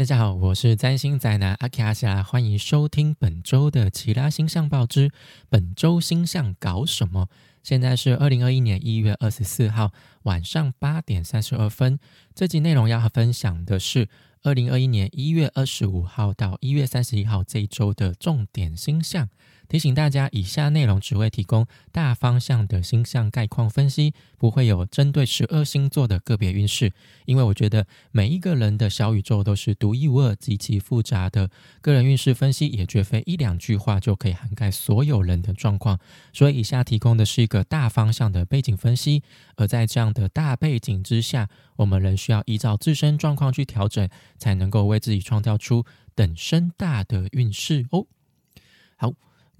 大家好，我是占星宅男阿奇阿夏，欢迎收听本周的奇拉星象报之本周星象搞什么？现在是二零二一年一月二十四号晚上八点三十二分。这集内容要和分享的是二零二一年一月二十五号到一月三十一号这一周的重点星象。提醒大家，以下内容只会提供大方向的星象概况分析，不会有针对十二星座的个别运势。因为我觉得每一个人的小宇宙都是独一无二、极其复杂的，个人运势分析也绝非一两句话就可以涵盖所有人的状况。所以，以下提供的是一个大方向的背景分析。而在这样的大背景之下，我们仍需要依照自身状况去调整，才能够为自己创造出等身大的运势哦。好。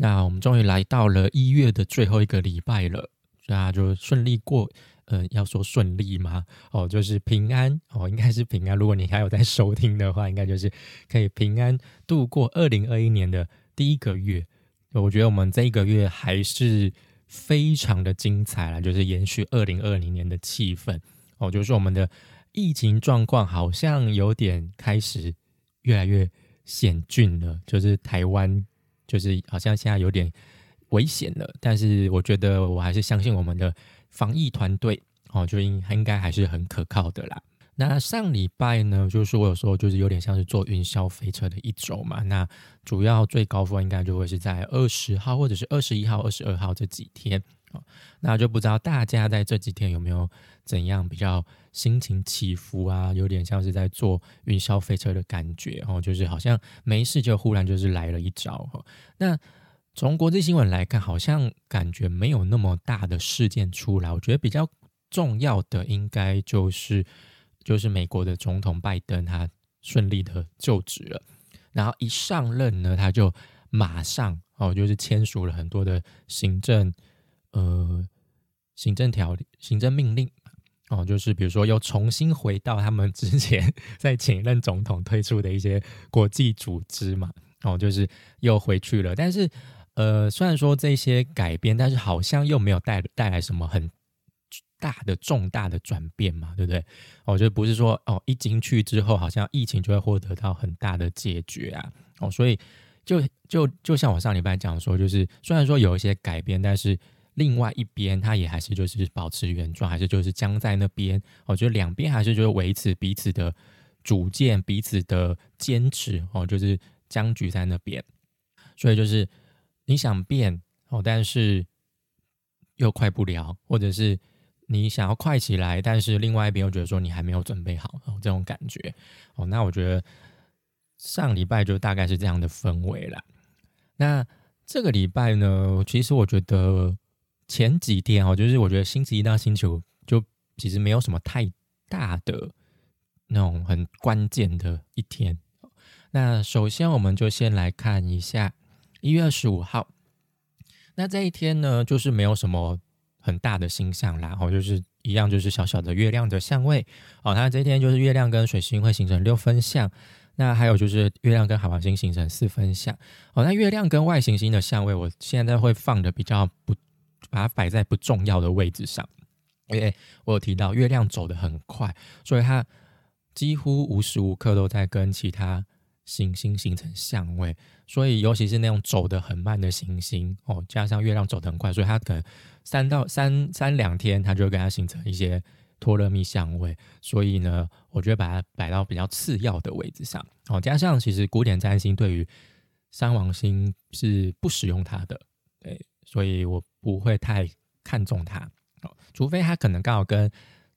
那我们终于来到了一月的最后一个礼拜了，那就顺利过，呃，要说顺利吗？哦，就是平安哦，应该是平安。如果你还有在收听的话，应该就是可以平安度过二零二一年的第一个月。我觉得我们这一个月还是非常的精彩了，就是延续二零二零年的气氛哦。就是我们的疫情状况好像有点开始越来越险峻了，就是台湾。就是好像现在有点危险了，但是我觉得我还是相信我们的防疫团队哦，就应应该还是很可靠的啦。那上礼拜呢，就是我有说就是有点像是坐云霄飞车的一周嘛。那主要最高峰应该就会是在二十号或者是二十一号、二十二号这几天啊。那就不知道大家在这几天有没有怎样比较心情起伏啊？有点像是在坐云霄飞车的感觉哦，就是好像没事就忽然就是来了一招哈。那从国际新闻来看，好像感觉没有那么大的事件出来。我觉得比较重要的应该就是就是美国的总统拜登他顺利的就职了，然后一上任呢，他就马上哦，就是签署了很多的行政呃。行政条例、行政命令哦，就是比如说又重新回到他们之前 在前任总统推出的一些国际组织嘛，哦，就是又回去了。但是，呃，虽然说这些改变，但是好像又没有带带来什么很大的重大的转变嘛，对不对？我觉得不是说哦，一进去之后，好像疫情就会获得到很大的解决啊，哦，所以就就就像我上礼拜讲说，就是虽然说有一些改变，但是。另外一边，他也还是就是保持原状，还是就是僵在那边。我觉得两边还是就是维持彼此的主见、彼此的坚持哦，就是僵局在那边。所以就是你想变哦，但是又快不了，或者是你想要快起来，但是另外一边又觉得说你还没有准备好哦，这种感觉哦。那我觉得上礼拜就大概是这样的氛围了。那这个礼拜呢，其实我觉得。前几天哦，就是我觉得星期一到星期五就其实没有什么太大的那种很关键的一天。那首先我们就先来看一下一月二十五号，那这一天呢，就是没有什么很大的星象啦，哦，就是一样就是小小的月亮的相位哦。它这一天就是月亮跟水星会形成六分相，那还有就是月亮跟海王星形成四分相哦。那月亮跟外行星的相位，我现在会放的比较不。把它摆在不重要的位置上，因为我有提到月亮走得很快，所以它几乎无时无刻都在跟其他行星形成相位。所以尤其是那种走得很慢的行星哦，加上月亮走得很快，所以它可能三到三三两天，它就会跟它形成一些托勒密相位。所以呢，我觉得把它摆到比较次要的位置上哦。加上其实古典占星对于三王星是不使用它的，对，所以我。不会太看重它哦，除非它可能刚好跟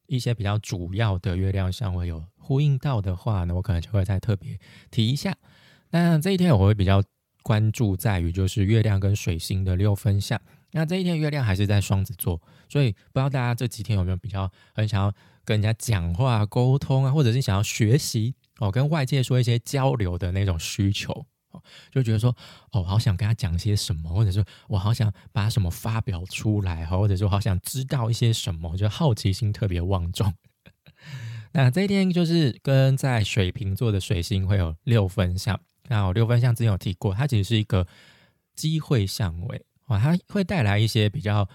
一些比较主要的月亮相位有呼应到的话呢，我可能就会再特别提一下。那这一天我会比较关注在于就是月亮跟水星的六分相。那这一天月亮还是在双子座，所以不知道大家这几天有没有比较很想要跟人家讲话沟通啊，或者是想要学习哦，跟外界说一些交流的那种需求。就觉得说，哦，好想跟他讲些什么，或者说我好想把什么发表出来，或者说好想知道一些什么，就好奇心特别旺重。那这一天就是跟在水瓶座的水星会有六分相，那我六分相之前有提过，它其实是一个机会相位哦，它会带来一些比较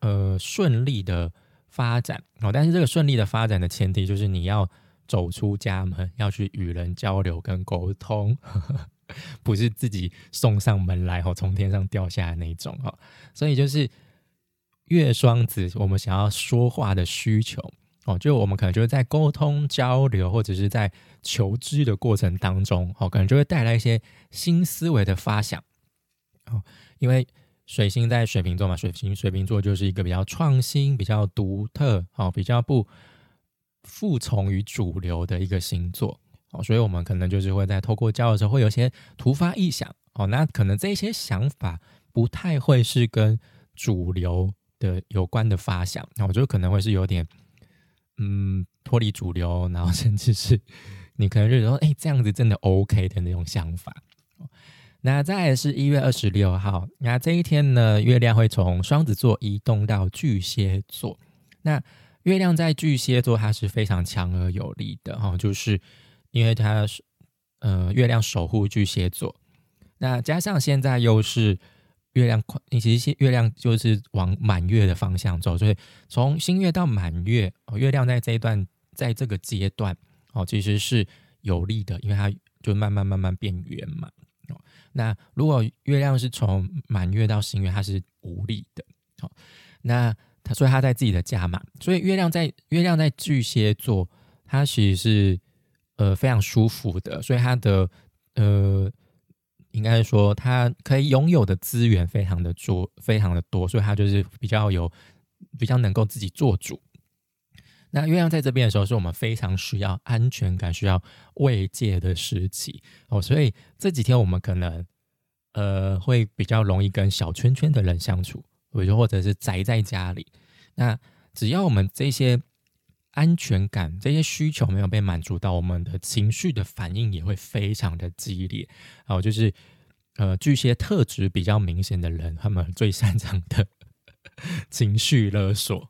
呃顺利的发展哦，但是这个顺利的发展的前提就是你要走出家门，要去与人交流跟沟通，不是自己送上门来哦，从天上掉下来那种哦。所以就是月双子，我们想要说话的需求哦，就我们可能就是在沟通交流或者是在求知的过程当中哦，可能就会带来一些新思维的发想哦，因为。水星在水瓶座嘛，水星水瓶座就是一个比较创新、比较独特、哦，比较不服从于主流的一个星座哦，所以我们可能就是会在透过交的时候会有些突发异想哦，那可能这些想法不太会是跟主流的有关的发想，那我觉得可能会是有点嗯脱离主流，然后甚至是你可能就说哎这样子真的 OK 的那种想法。那再是一月二十六号，那这一天呢，月亮会从双子座移动到巨蟹座。那月亮在巨蟹座，它是非常强而有力的哈，就是因为它是呃月亮守护巨蟹座。那加上现在又是月亮快，其实月亮就是往满月的方向走，所以从新月到满月，哦，月亮在这一段，在这个阶段哦，其实是有利的，因为它就慢慢慢慢变圆嘛。那如果月亮是从满月到新月，它是无力的。好，那它所以它在自己的家嘛，所以月亮在月亮在巨蟹座，它其实是呃非常舒服的，所以它的呃应该说它可以拥有的资源非常的多，非常的多，所以它就是比较有比较能够自己做主。那月亮在这边的时候，是我们非常需要安全感、需要慰藉的时期哦，所以这几天我们可能呃会比较容易跟小圈圈的人相处，我就或者是宅在家里。那只要我们这些安全感、这些需求没有被满足到，我们的情绪的反应也会非常的激烈。哦，就是呃巨蟹特质比较明显的人，他们最擅长的 情绪勒索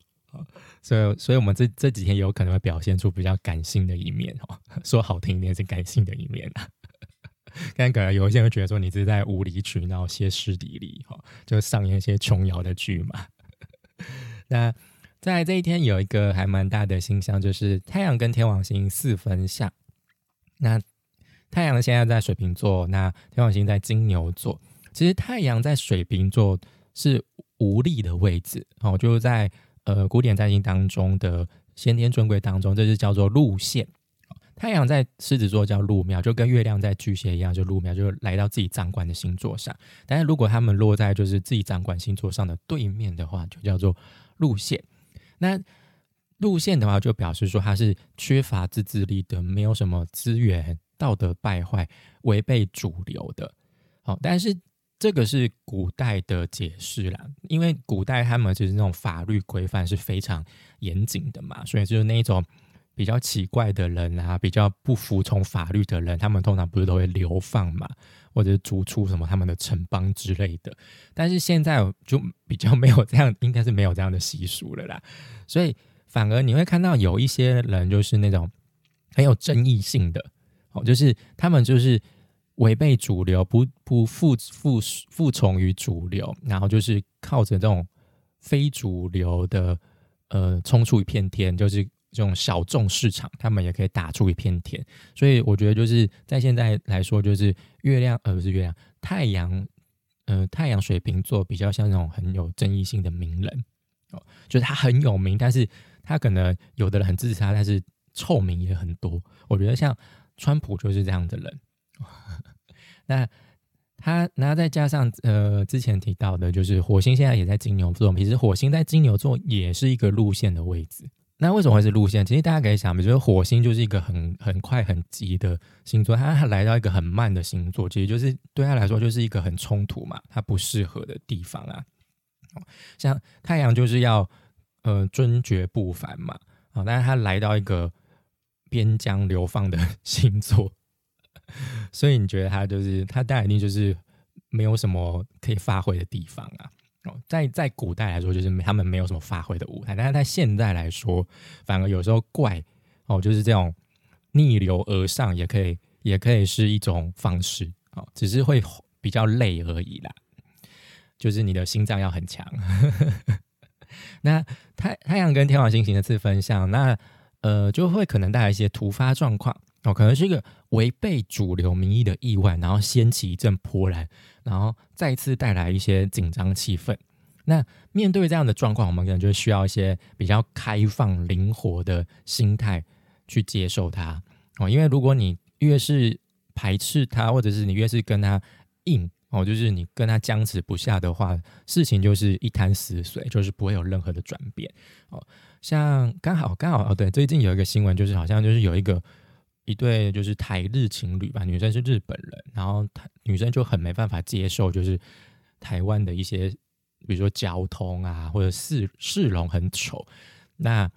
所以，所以我们这这几天有可能会表现出比较感性的一面哦，说好听一点是感性的一面啊。刚可能有一些人会觉得说你是在无理取闹、歇斯底里哈，就上演一些琼瑶的剧嘛。那在这一天有一个还蛮大的星象，就是太阳跟天王星四分相。那太阳现在在水瓶座，那天王星在金牛座。其实太阳在水瓶座是无力的位置哦，就是在。呃，古典占星当中的先天尊贵当中，这是叫做路线。太阳在狮子座叫路庙，就跟月亮在巨蟹一样，就路庙，就来到自己掌管的星座上。但是如果他们落在就是自己掌管星座上的对面的话，就叫做路线。那路线的话，就表示说他是缺乏自制力的，没有什么资源，道德败坏，违背主流的。好，但是。这个是古代的解释啦，因为古代他们其实那种法律规范是非常严谨的嘛，所以就是那一种比较奇怪的人啊，比较不服从法律的人，他们通常不是都会流放嘛，或者是逐出什么他们的城邦之类的。但是现在就比较没有这样，应该是没有这样的习俗了啦，所以反而你会看到有一些人就是那种很有争议性的，哦，就是他们就是。违背主流，不不服服服从于主流，然后就是靠着这种非主流的呃冲出一片天，就是这种小众市场，他们也可以打出一片天。所以我觉得就是在现在来说，就是月亮呃不是月亮，太阳呃太阳水瓶座比较像那种很有争议性的名人哦，就是他很有名，但是他可能有的人很支持他，但是臭名也很多。我觉得像川普就是这样的人。那他，那再加上呃，之前提到的，就是火星现在也在金牛座。其实火星在金牛座也是一个路线的位置。那为什么会是路线？其实大家可以想，比如说火星就是一个很很快很急的星座，它来到一个很慢的星座，其实就是对他来说就是一个很冲突嘛，它不适合的地方啊。像太阳就是要呃尊爵不凡嘛，啊，但是他来到一个边疆流放的星座。所以你觉得他就是他，当然一定就是没有什么可以发挥的地方啊。哦，在在古代来说，就是他们没有什么发挥的舞台，但是在现在来说，反而有时候怪哦，就是这种逆流而上也可以，也可以是一种方式哦，只是会比较累而已啦。就是你的心脏要很强。那太太阳跟天王星形的次分相，那呃，就会可能带来一些突发状况哦，可能是一个违背主流民意的意外，然后掀起一阵波澜，然后再次带来一些紧张气氛。那面对这样的状况，我们可能就需要一些比较开放、灵活的心态去接受它哦。因为如果你越是排斥它，或者是你越是跟他硬哦，就是你跟他僵持不下的话，事情就是一潭死水，就是不会有任何的转变哦。像刚好刚好哦，对，最近有一个新闻，就是好像就是有一个一对就是台日情侣吧，女生是日本人，然后她女生就很没办法接受，就是台湾的一些比如说交通啊，或者市市容很丑，那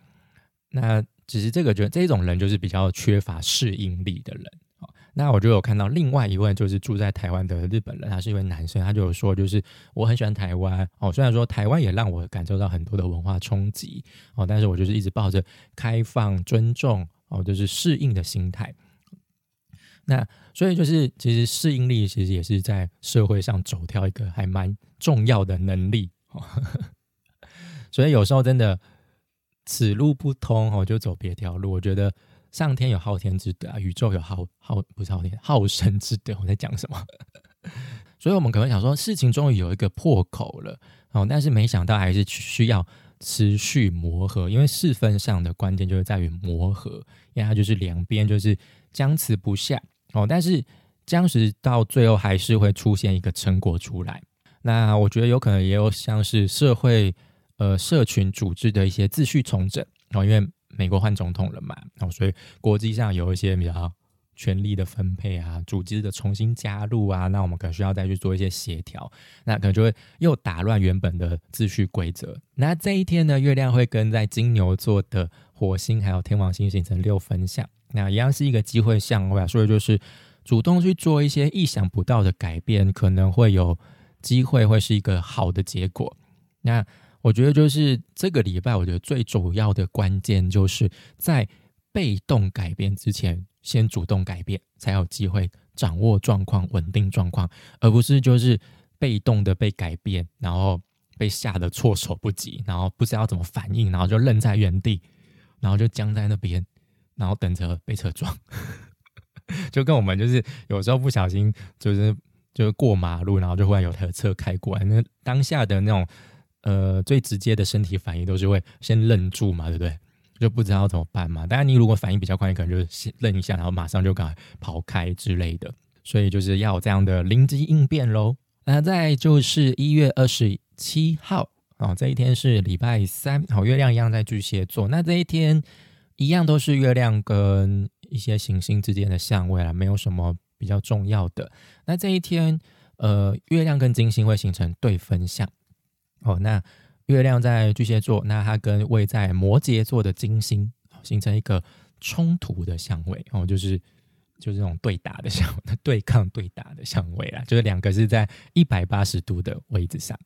那只是这个就这种人就是比较缺乏适应力的人。那我就有看到另外一位就是住在台湾的日本人，他是一位男生，他就有说，就是我很喜欢台湾哦，虽然说台湾也让我感受到很多的文化冲击哦，但是我就是一直抱着开放、尊重哦，就是适应的心态。那所以就是其实适应力其实也是在社会上走跳一个还蛮重要的能力哦。所以有时候真的此路不通哦，就走别条路。我觉得。上天有昊天之德啊，宇宙有浩浩不是昊天浩生之德。我在讲什么？所以，我们可能想说，事情终于有一个破口了哦，但是没想到还是需要持续磨合，因为四分上的关键就是在于磨合，因为它就是两边就是僵持不下哦，但是僵持到最后还是会出现一个成果出来。那我觉得有可能也有像是社会呃社群组织的一些秩序重整哦，因为。美国换总统了嘛？哦，所以国际上有一些比较权力的分配啊，组织的重新加入啊，那我们可能需要再去做一些协调，那可能就会又打乱原本的秩序规则。那这一天呢，月亮会跟在金牛座的火星还有天王星形成六分相，那一样是一个机会相位，所以就是主动去做一些意想不到的改变，可能会有机会会是一个好的结果。那。我觉得就是这个礼拜，我觉得最主要的关键就是在被动改变之前，先主动改变，才有机会掌握状况、稳定状况，而不是就是被动的被改变，然后被吓得措手不及，然后不知道怎么反应，然后就愣在原地，然后就僵在那边，然后等着被车撞。就跟我们就是有时候不小心就是就是过马路，然后就忽然有台车开过来，那当下的那种。呃，最直接的身体反应都是会先愣住嘛，对不对？就不知道怎么办嘛。当然，你如果反应比较快，你可能就先愣一下，然后马上就赶跑开之类的。所以就是要有这样的灵机应变喽。那再就是一月二十七号啊，这一天是礼拜三，好，月亮一样在巨蟹座。那这一天一样都是月亮跟一些行星之间的相位啊，没有什么比较重要的。那这一天，呃，月亮跟金星会形成对分相。哦，那月亮在巨蟹座，那它跟位在摩羯座的金星形成一个冲突的相位哦，就是就是这种对打的相对抗对打的相位啦，就是两个是在一百八十度的位置上。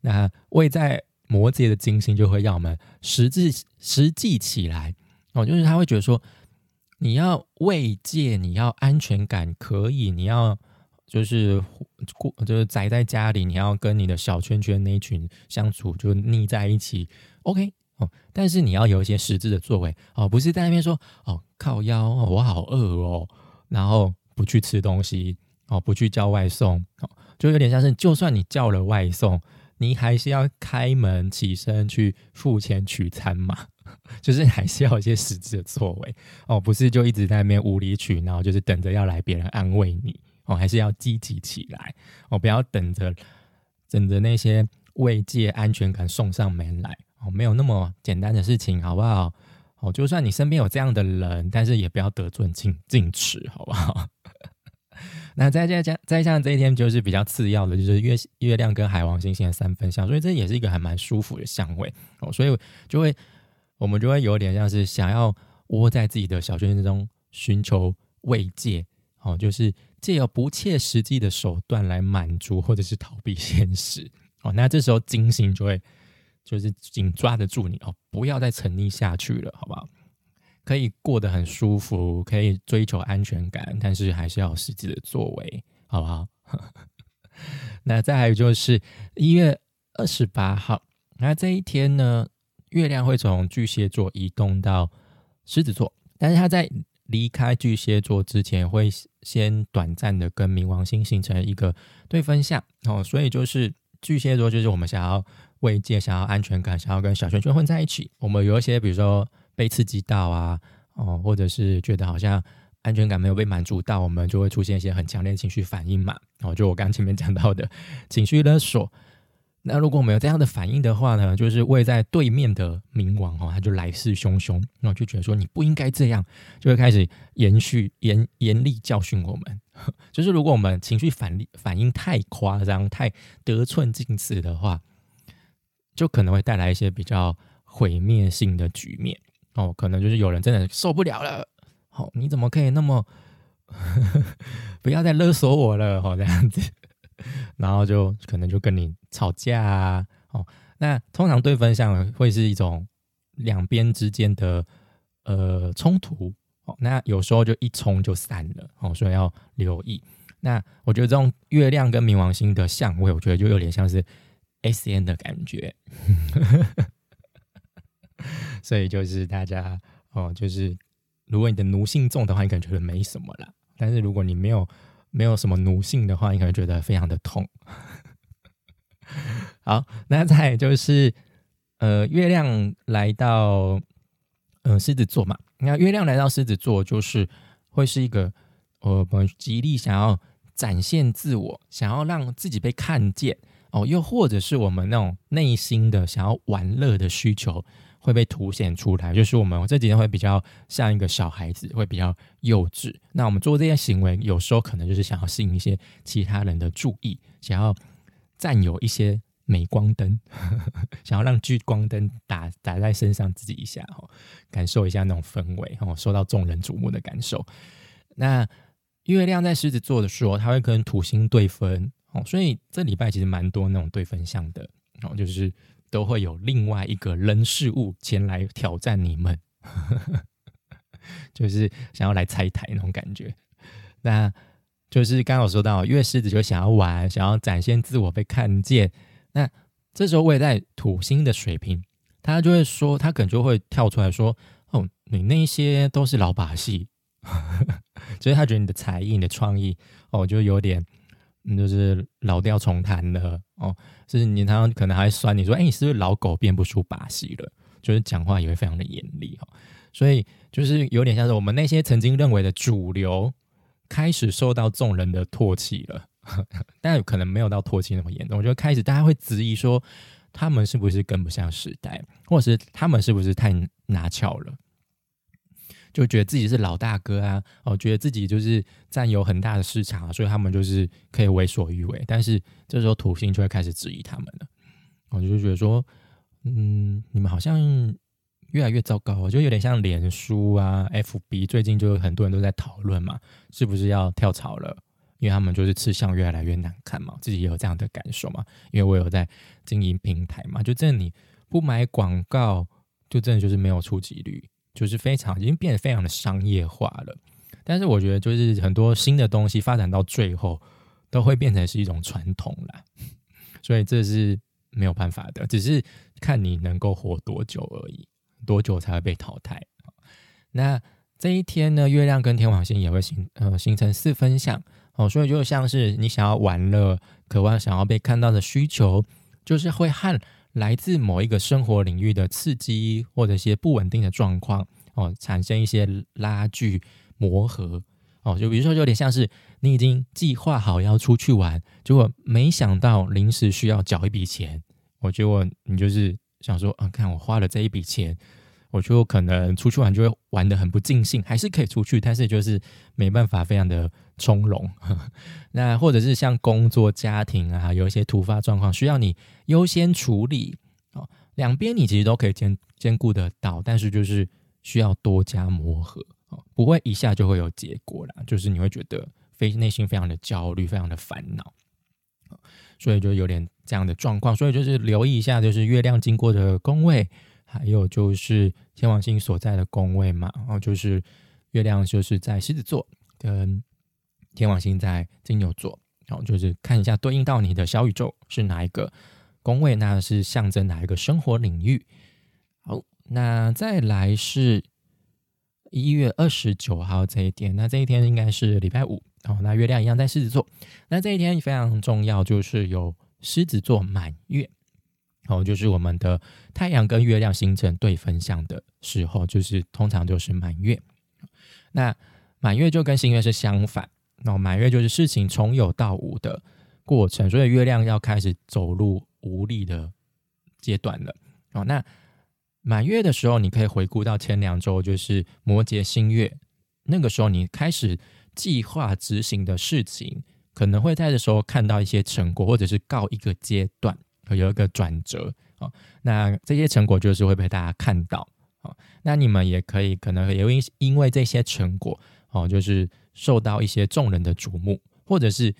那位在摩羯的金星就会让我们实际实际起来哦，就是他会觉得说，你要慰藉，你要安全感，可以，你要。就是过，就是宅在家里，你要跟你的小圈圈那一群相处，就腻在一起，OK 哦。但是你要有一些实质的作为哦，不是在那边说哦靠腰，我好饿哦，然后不去吃东西哦，不去叫外送哦，就有点像是，就算你叫了外送，你还是要开门起身去付钱取餐嘛，就是还是要有一些实质的作为哦，不是就一直在那边无理取闹，就是等着要来别人安慰你。哦，还是要积极起来哦！不要等着等着那些慰藉、安全感送上门来哦，没有那么简单的事情，好不好？哦，就算你身边有这样的人，但是也不要得寸进进尺，好不好？那再再加再像这一天，就是比较次要的，就是月月亮跟海王星星的三分相，所以这也是一个还蛮舒服的相位哦。所以就会我们就会有点像是想要窝在自己的小圈圈中寻求慰藉哦，就是。借由不切实际的手段来满足或者是逃避现实 哦，那这时候金星就会就是紧抓得住你哦，不要再沉溺下去了，好不好？可以过得很舒服，可以追求安全感，但是还是要有实际的作为，好不好？那再还有就是一月二十八号，那这一天呢，月亮会从巨蟹座移动到狮子座，但是它在离开巨蟹座之前，会先短暂的跟冥王星形成一个对分相哦，所以就是巨蟹座就是我们想要慰藉、想要安全感、想要跟小圈圈混在一起。我们有一些比如说被刺激到啊，哦，或者是觉得好像安全感没有被满足到，我们就会出现一些很强烈情绪反应嘛。哦，就我刚前面讲到的情绪勒索。那如果我们有这样的反应的话呢，就是位在对面的冥王哦，他就来势汹汹，那我就觉得说你不应该这样，就会开始延续严严厉教训我们。就是如果我们情绪反反应太夸张、太得寸进尺的话，就可能会带来一些比较毁灭性的局面哦。可能就是有人真的受不了了，哦，你怎么可以那么 不要再勒索我了？哦，这样子。然后就可能就跟你吵架啊，哦，那通常对分相会是一种两边之间的呃冲突，哦，那有时候就一冲就散了，哦，所以要留意。那我觉得这种月亮跟冥王星的相位，我觉得就有点像是 S N 的感觉，所以就是大家哦，就是如果你的奴性重的话，你可能觉得没什么啦，但是如果你没有。没有什么奴性的话，你可能觉得非常的痛。好，那再就是，呃，月亮来到，呃，狮子座嘛。那月亮来到狮子座，就是会是一个，我们极力想要展现自我，想要让自己被看见哦，又或者是我们那种内心的想要玩乐的需求。会被凸显出来，就是我们这几天会比较像一个小孩子，会比较幼稚。那我们做这些行为，有时候可能就是想要吸引一些其他人的注意，想要占有一些镁光灯，想要让聚光灯打打在身上自己一下，哦，感受一下那种氛围，哦，受到众人瞩目的感受。那月亮在狮子座的时候，它会跟土星对分，哦，所以这礼拜其实蛮多那种对分相的，哦，就是。都会有另外一个人事物前来挑战你们，就是想要来拆台那种感觉。那就是刚刚说到，因为狮子就想要玩，想要展现自我被看见。那这时候位在土星的水平，他就会说，他可能就会跳出来说：“哦，你那些都是老把戏。”所以他觉得你的才艺、你的创意，哦，就有点。就是老调重弹了哦，就是你常常可能还酸你说，哎，你是不是老狗变不出把戏了？就是讲话也会非常的严厉哈，所以就是有点像是我们那些曾经认为的主流开始受到众人的唾弃了，但可能没有到唾弃那么严重。我觉得开始大家会质疑说，他们是不是跟不上时代，或者是他们是不是太拿翘了？就觉得自己是老大哥啊，哦，觉得自己就是占有很大的市场，所以他们就是可以为所欲为。但是这时候土星就会开始质疑他们了，我就觉得说，嗯，你们好像越来越糟糕，我就有点像脸书啊、FB，最近就很多人都在讨论嘛，是不是要跳槽了？因为他们就是吃相越来越难看嘛，自己也有这样的感受嘛。因为我有在经营平台嘛，就真的你不买广告，就真的就是没有触及率。就是非常已经变得非常的商业化了，但是我觉得就是很多新的东西发展到最后都会变成是一种传统了，所以这是没有办法的，只是看你能够活多久而已，多久才会被淘汰。那这一天呢，月亮跟天王星也会形呃形成四分相哦，所以就像是你想要玩乐、渴望想要被看到的需求，就是会和。来自某一个生活领域的刺激，或者一些不稳定的状况哦，产生一些拉锯磨合哦，就比如说有点像是你已经计划好要出去玩，结果没想到临时需要缴一笔钱，我结果你就是想说啊，看我花了这一笔钱。我就可能出去玩就会玩的很不尽兴，还是可以出去，但是就是没办法非常的从容。那或者是像工作、家庭啊，有一些突发状况需要你优先处理哦，两边你其实都可以兼兼顾得到，但是就是需要多加磨合哦，不会一下就会有结果啦，就是你会觉得非内心非常的焦虑，非常的烦恼，所以就有点这样的状况，所以就是留意一下，就是月亮经过的宫位。还有就是天王星所在的宫位嘛，然后就是月亮就是在狮子座，跟天王星在金牛座，然后就是看一下对应到你的小宇宙是哪一个宫位，那是象征哪一个生活领域。好，那再来是一月二十九号这一天，那这一天应该是礼拜五哦。那月亮一样在狮子座，那这一天非常重要，就是有狮子座满月哦，就是我们的太阳跟月亮形成对分相的时候，就是通常就是满月。那满月就跟新月是相反，那满月就是事情从有到无的过程，所以月亮要开始走入无力的阶段了哦。那满月的时候，你可以回顾到前两周，就是摩羯新月，那个时候你开始计划执行的事情，可能会在这时候看到一些成果，或者是告一个阶段，有一个转折哦。那这些成果就是会被大家看到哦。那你们也可以可能也会因为这些成果哦，就是受到一些众人的瞩目，或者是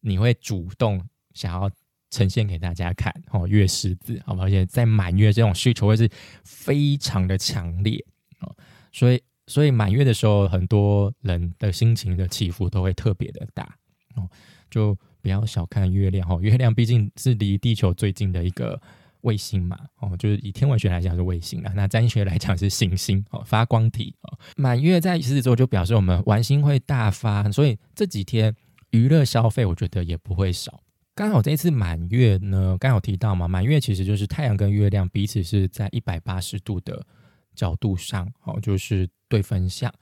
你会主动想要。呈现给大家看哦，月狮子，好吧，而且在满月这种需求会是非常的强烈哦，所以所以满月的时候，很多人的心情的起伏都会特别的大哦，就不要小看月亮哦，月亮毕竟是离地球最近的一个卫星嘛哦，就是以天文学来讲是卫星啊，那占学来讲是行星哦，发光体哦，满月在狮子座就表示我们玩心会大发，所以这几天娱乐消费我觉得也不会少。刚好这一次满月呢，刚好提到嘛，满月其实就是太阳跟月亮彼此是在一百八十度的角度上，哦，就是对分相。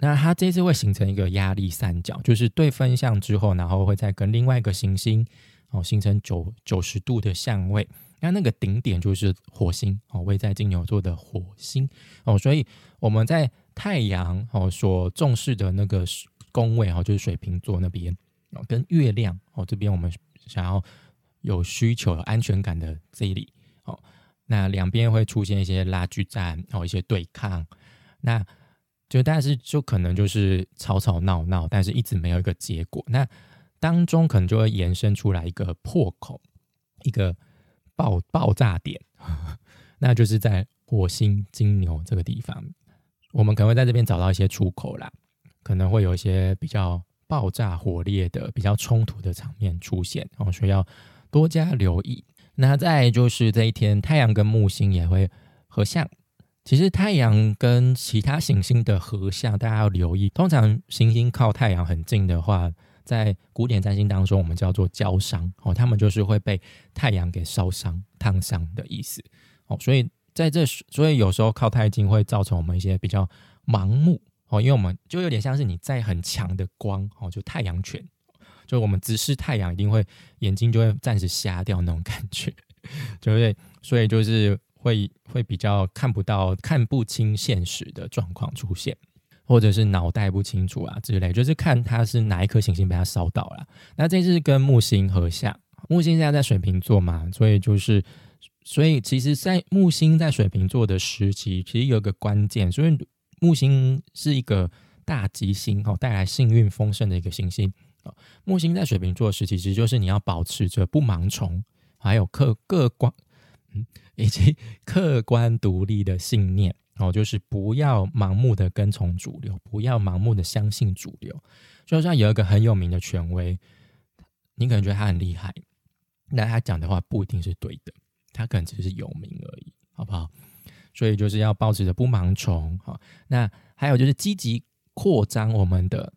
那它这次会形成一个压力三角，就是对分相之后，然后会再跟另外一个行星哦形成九九十度的相位。那那个顶点就是火星哦，位在金牛座的火星哦，所以我们在太阳哦所重视的那个宫位哦，就是水瓶座那边哦，跟月亮哦这边我们。想要有需求、有安全感的这里，哦，那两边会出现一些拉锯战，哦，一些对抗，那就但是就可能就是吵吵闹闹，但是一直没有一个结果。那当中可能就会延伸出来一个破口，一个爆爆炸点，那就是在火星金牛这个地方，我们可能会在这边找到一些出口啦，可能会有一些比较。爆炸火烈的比较冲突的场面出现，哦，所以要多加留意。那再就是这一天，太阳跟木星也会合相。其实太阳跟其他行星的合相，大家要留意。通常行星靠太阳很近的话，在古典占星当中，我们叫做焦伤哦，他们就是会被太阳给烧伤、烫伤的意思哦。所以在这，所以有时候靠太近会造成我们一些比较盲目。哦，因为我们就有点像是你在很强的光哦，就太阳拳，就我们直视太阳，一定会眼睛就会暂时瞎掉那种感觉，对不对？所以就是会会比较看不到、看不清现实的状况出现，或者是脑袋不清楚啊之类，就是看它是哪一颗行星被它烧到了。那这是跟木星合相，木星现在在水瓶座嘛，所以就是，所以其实，在木星在水瓶座的时期，其实有个关键，所以。木星是一个大吉星哦，带来幸运丰盛的一个行星哦。木星在水瓶座时，其实就是你要保持着不盲从，还有客各观，嗯，以及 客观独立的信念哦，就是不要盲目的跟从主流，不要盲目的相信主流。就像有一个很有名的权威，你可能觉得他很厉害，那他讲的话不一定是对的，他可能只是有名而已，好不好？所以就是要保持着不盲从，哈。那还有就是积极扩张我们的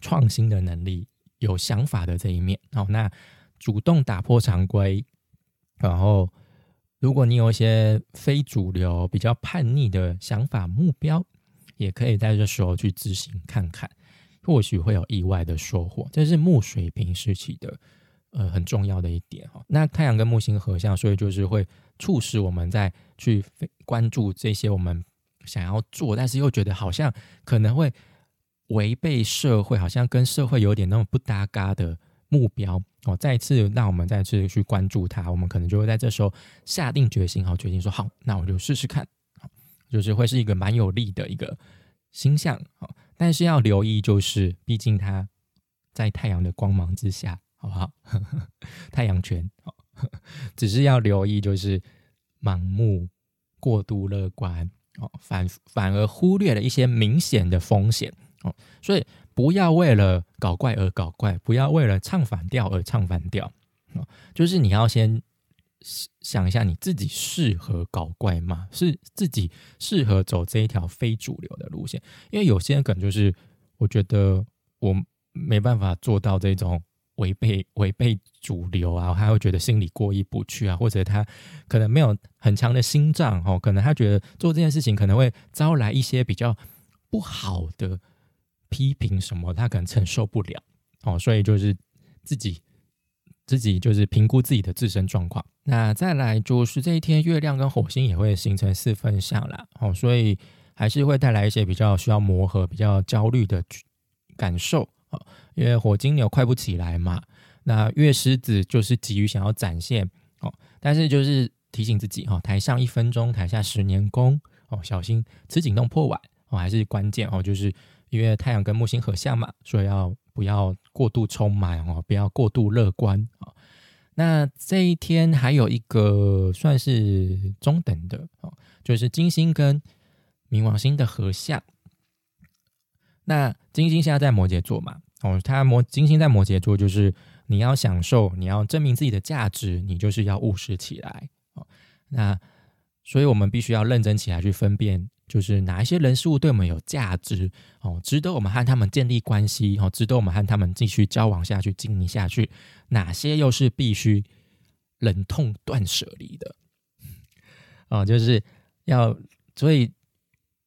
创新的能力，有想法的这一面，好。那主动打破常规，然后如果你有一些非主流、比较叛逆的想法、目标，也可以在这时候去执行看看，或许会有意外的收获。这是木水平时期的。呃，很重要的一点哈，那太阳跟木星合相，所以就是会促使我们在去关注这些我们想要做，但是又觉得好像可能会违背社会，好像跟社会有点那种不搭嘎的目标哦。再次让我们再次去关注它，我们可能就会在这时候下定决心，好决定说好，那我就试试看，就是会是一个蛮有利的一个星象哦。但是要留意，就是毕竟它在太阳的光芒之下。好不好？太阳拳，只是要留意，就是盲目过度乐观哦，反反而忽略了一些明显的风险哦。所以不要为了搞怪而搞怪，不要为了唱反调而唱反调哦。就是你要先想一下，你自己适合搞怪吗？是自己适合走这一条非主流的路线？因为有些人可能就是，我觉得我没办法做到这种违背违背主流啊，他会觉得心里过意不去啊，或者他可能没有很强的心脏哦，可能他觉得做这件事情可能会招来一些比较不好的批评什么，他可能承受不了哦，所以就是自己。自己就是评估自己的自身状况。那再来就是这一天，月亮跟火星也会形成四分相啦，哦，所以还是会带来一些比较需要磨合、比较焦虑的感受哦。因为火金牛快不起来嘛，那月狮子就是急于想要展现哦，但是就是提醒自己哈，台上一分钟，台下十年功哦，小心吃紧弄破碗哦，还是关键哦，就是因为太阳跟木星合相嘛，所以要。不要过度充满哦，不要过度乐观啊。那这一天还有一个算是中等的哦，就是金星跟冥王星的合相。那金星现在在摩羯座嘛，哦，它摩金星在摩羯座，就是你要享受，你要证明自己的价值，你就是要务实起来哦。那所以我们必须要认真起来去分辨。就是哪一些人事物对我们有价值哦，值得我们和他们建立关系哦，值得我们和他们继续交往下去、经营下去。哪些又是必须忍痛断舍离的 哦？就是要所以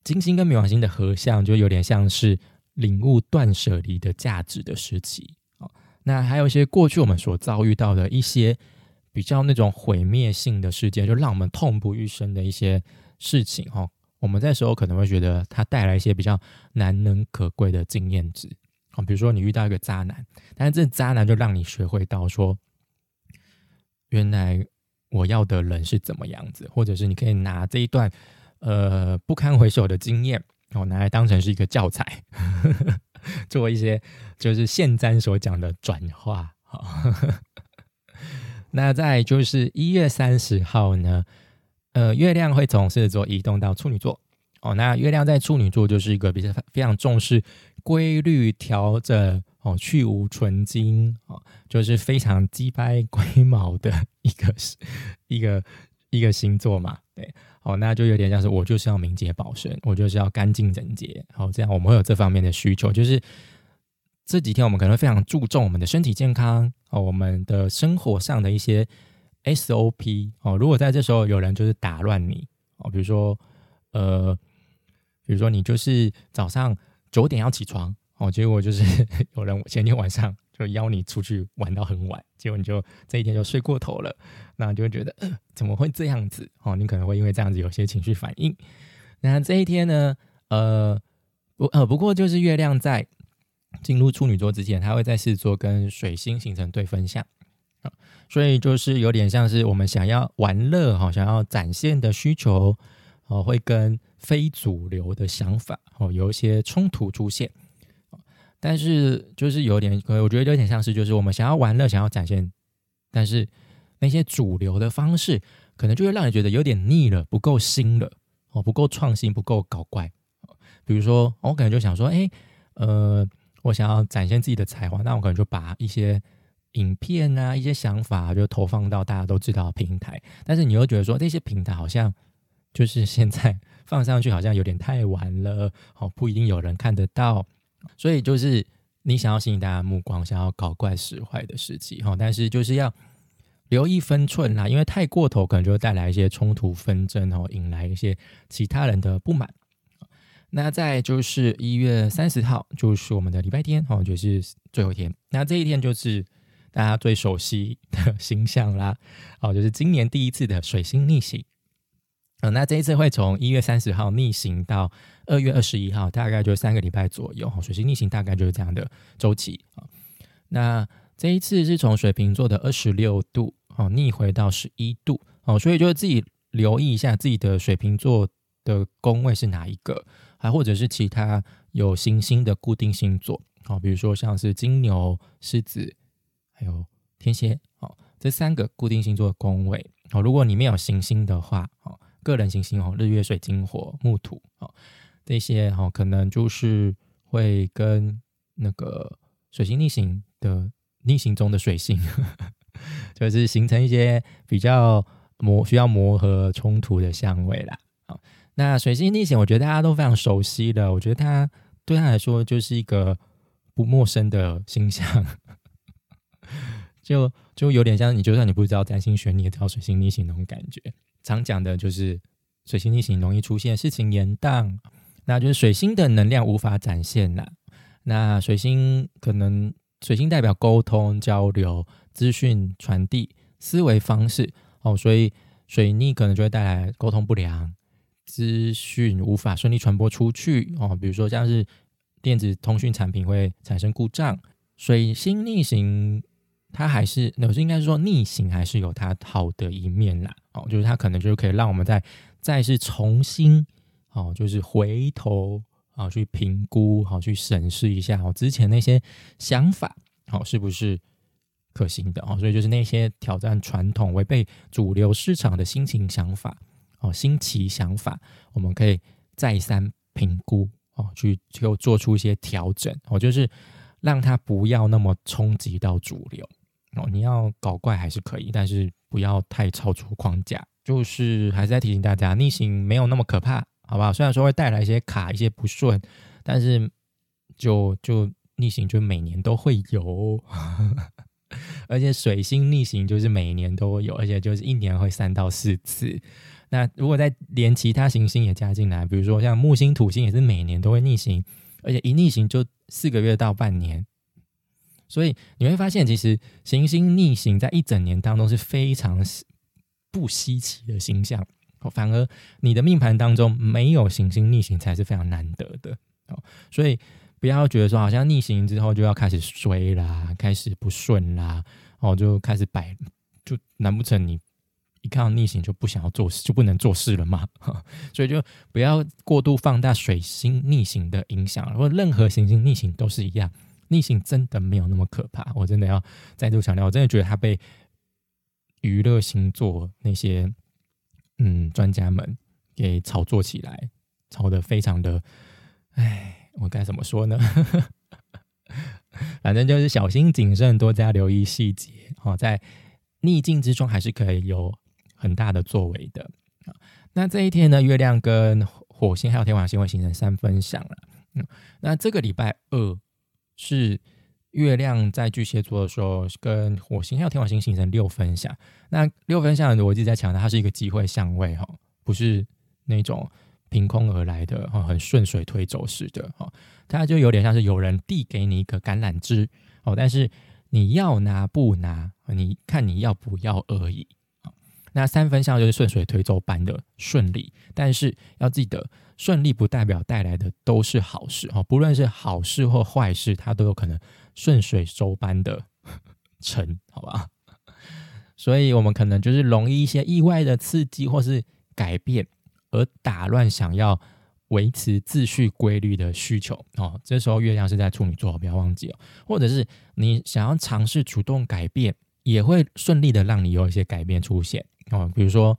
金星跟冥王星的合相，就有点像是领悟断舍离的价值的时期哦。那还有一些过去我们所遭遇到的一些比较那种毁灭性的事件，就让我们痛不欲生的一些事情哦。我们在时候可能会觉得它带来一些比较难能可贵的经验值啊，比如说你遇到一个渣男，但是这渣男就让你学会到说，原来我要的人是怎么样子，或者是你可以拿这一段呃不堪回首的经验，哦拿来当成是一个教材，做一些就是现在所讲的转化。好，那在就是一月三十号呢。呃，月亮会从狮子座移动到处女座哦。那月亮在处女座就是一个比较非常重视规律调整哦，去无存精哦，就是非常鸡掰龟毛的一个 一个一个星座嘛。对，哦，那就有点像是我就是要明洁保身，我就是要干净整洁。好，这样我们会有这方面的需求。就是这几天我们可能非常注重我们的身体健康哦，我们的生活上的一些。SOP 哦，如果在这时候有人就是打乱你哦，比如说呃，比如说你就是早上九点要起床哦，结果就是 有人前天晚上就邀你出去玩到很晚，结果你就这一天就睡过头了，那就会觉得怎么会这样子哦？你可能会因为这样子有些情绪反应。那这一天呢，呃不呃不过就是月亮在进入处女座之前，它会在狮子座跟水星形成对分相。所以就是有点像是我们想要玩乐哈，想要展现的需求哦，会跟非主流的想法哦有一些冲突出现。但是就是有点，我觉得有点像是就是我们想要玩乐，想要展现，但是那些主流的方式可能就会让你觉得有点腻了，不够新了哦，不够创新，不够搞怪。比如说，我可能就想说，哎，呃，我想要展现自己的才华，那我可能就把一些。影片啊，一些想法就投放到大家都知道的平台，但是你又觉得说这些平台好像就是现在 放上去好像有点太晚了，哦，不一定有人看得到，所以就是你想要吸引大家目光，想要搞怪使坏的时期，哈，但是就是要留意分寸啦，因为太过头可能就会带来一些冲突纷争，哦，引来一些其他人的不满。那再就是一月三十号，就是我们的礼拜天，哦，就是最后一天，那这一天就是。大家最熟悉的星象啦，哦，就是今年第一次的水星逆行，嗯，那这一次会从一月三十号逆行到二月二十一号，大概就三个礼拜左右。水星逆行大概就是这样的周期啊。那这一次是从水瓶座的二十六度哦逆回到十一度哦，所以就自己留意一下自己的水瓶座的宫位是哪一个，还或者是其他有行星的固定星座哦，比如说像是金牛、狮子。还有天蝎，哦，这三个固定星座的宫位，哦，如果你没有行星的话，哦，个人行星哦，日月水金火木土，哦，这些哦，可能就是会跟那个水星逆行的逆行中的水星，就是形成一些比较磨需要磨合冲突的相位啦。好，那水星逆行，我觉得大家都非常熟悉的，我觉得它对他来说就是一个不陌生的星象，就就有点像你就算你不知道占星学，你也知道水星逆行那种感觉。常讲的就是水星逆行容易出现事情延宕，那就是水星的能量无法展现啦。那水星可能水星代表沟通、交流、资讯传递、思维方式哦，所以水逆可能就会带来沟通不良、资讯无法顺利传播出去哦。比如说像是电子通讯产品会产生故障。水星逆行，它还是那是应该是说逆行还是有它好的一面啦哦，就是它可能就可以让我们再再是重新哦，就是回头。啊，去评估，好去审视一下，哦之前那些想法，好是不是可行的？哦，所以就是那些挑战传统、违背主流市场的心情想法，哦，新奇想法，我们可以再三评估，哦，去就做出一些调整，哦，就是让它不要那么冲击到主流。哦，你要搞怪还是可以，但是不要太超出框架。就是还是在提醒大家，逆行没有那么可怕。好不好？虽然说会带来一些卡、一些不顺，但是就就逆行，就每年都会有。而且水星逆行就是每年都会有，而且就是一年会三到四次。那如果再连其他行星也加进来，比如说像木星、土星，也是每年都会逆行，而且一逆行就四个月到半年。所以你会发现，其实行星逆行在一整年当中是非常不稀奇的星象。反而你的命盘当中没有行星逆行才是非常难得的哦，所以不要觉得说好像逆行之后就要开始衰啦，开始不顺啦，哦就开始摆，就难不成你一看到逆行就不想要做事，就不能做事了吗？所以就不要过度放大水星逆行的影响，或任何行星逆行都是一样，逆行真的没有那么可怕。我真的要再度强调，我真的觉得它被娱乐星座那些。嗯，专家们给炒作起来，炒得非常的，哎，我该怎么说呢？反正就是小心谨慎，多加留意细节。哦，在逆境之中，还是可以有很大的作为的。那这一天呢，月亮跟火星还有天王星会形成三分相了。嗯，那这个礼拜二是。月亮在巨蟹座的时候，跟火星还有天王星形成六分相。那六分相，我一直在强调，它是一个机会相位哈，不是那种凭空而来的哈，很顺水推舟式的哈。它就有点像是有人递给你一个橄榄枝哦，但是你要拿不拿，你看你要不要而已。那三分相就是顺水推舟般的顺利，但是要记得，顺利不代表带来的都是好事哦，不论是好事或坏事，它都有可能。顺水舟般的 成，好吧，所以我们可能就是容易一些意外的刺激或是改变，而打乱想要维持秩序规律的需求哦。这时候月亮是在处女座，不要忘记哦。或者是你想要尝试主动改变，也会顺利的让你有一些改变出现哦。比如说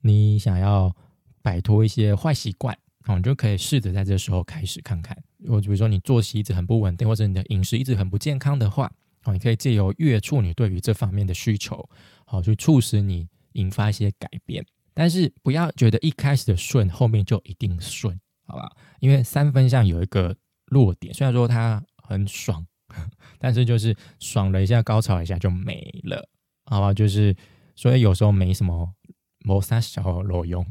你想要摆脱一些坏习惯。哦，你就可以试着在这时候开始看看。我比如说你作息一直很不稳定，或者你的饮食一直很不健康的话，哦，你可以借由月处女对于这方面的需求，好去促使你引发一些改变。但是不要觉得一开始的顺，后面就一定顺，好吧？因为三分相有一个弱点，虽然说它很爽，但是就是爽了一下，高潮一下就没了，好吧？就是所以有时候没什么谋杀小裸用，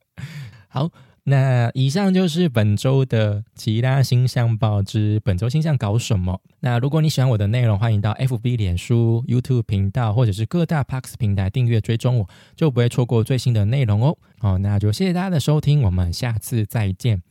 好。那以上就是本周的其他星象报之本周星象搞什么？那如果你喜欢我的内容，欢迎到 FB、脸书、YouTube 频道或者是各大 Parks 平台订阅追踪我，就不会错过最新的内容哦。好，那就谢谢大家的收听，我们下次再见。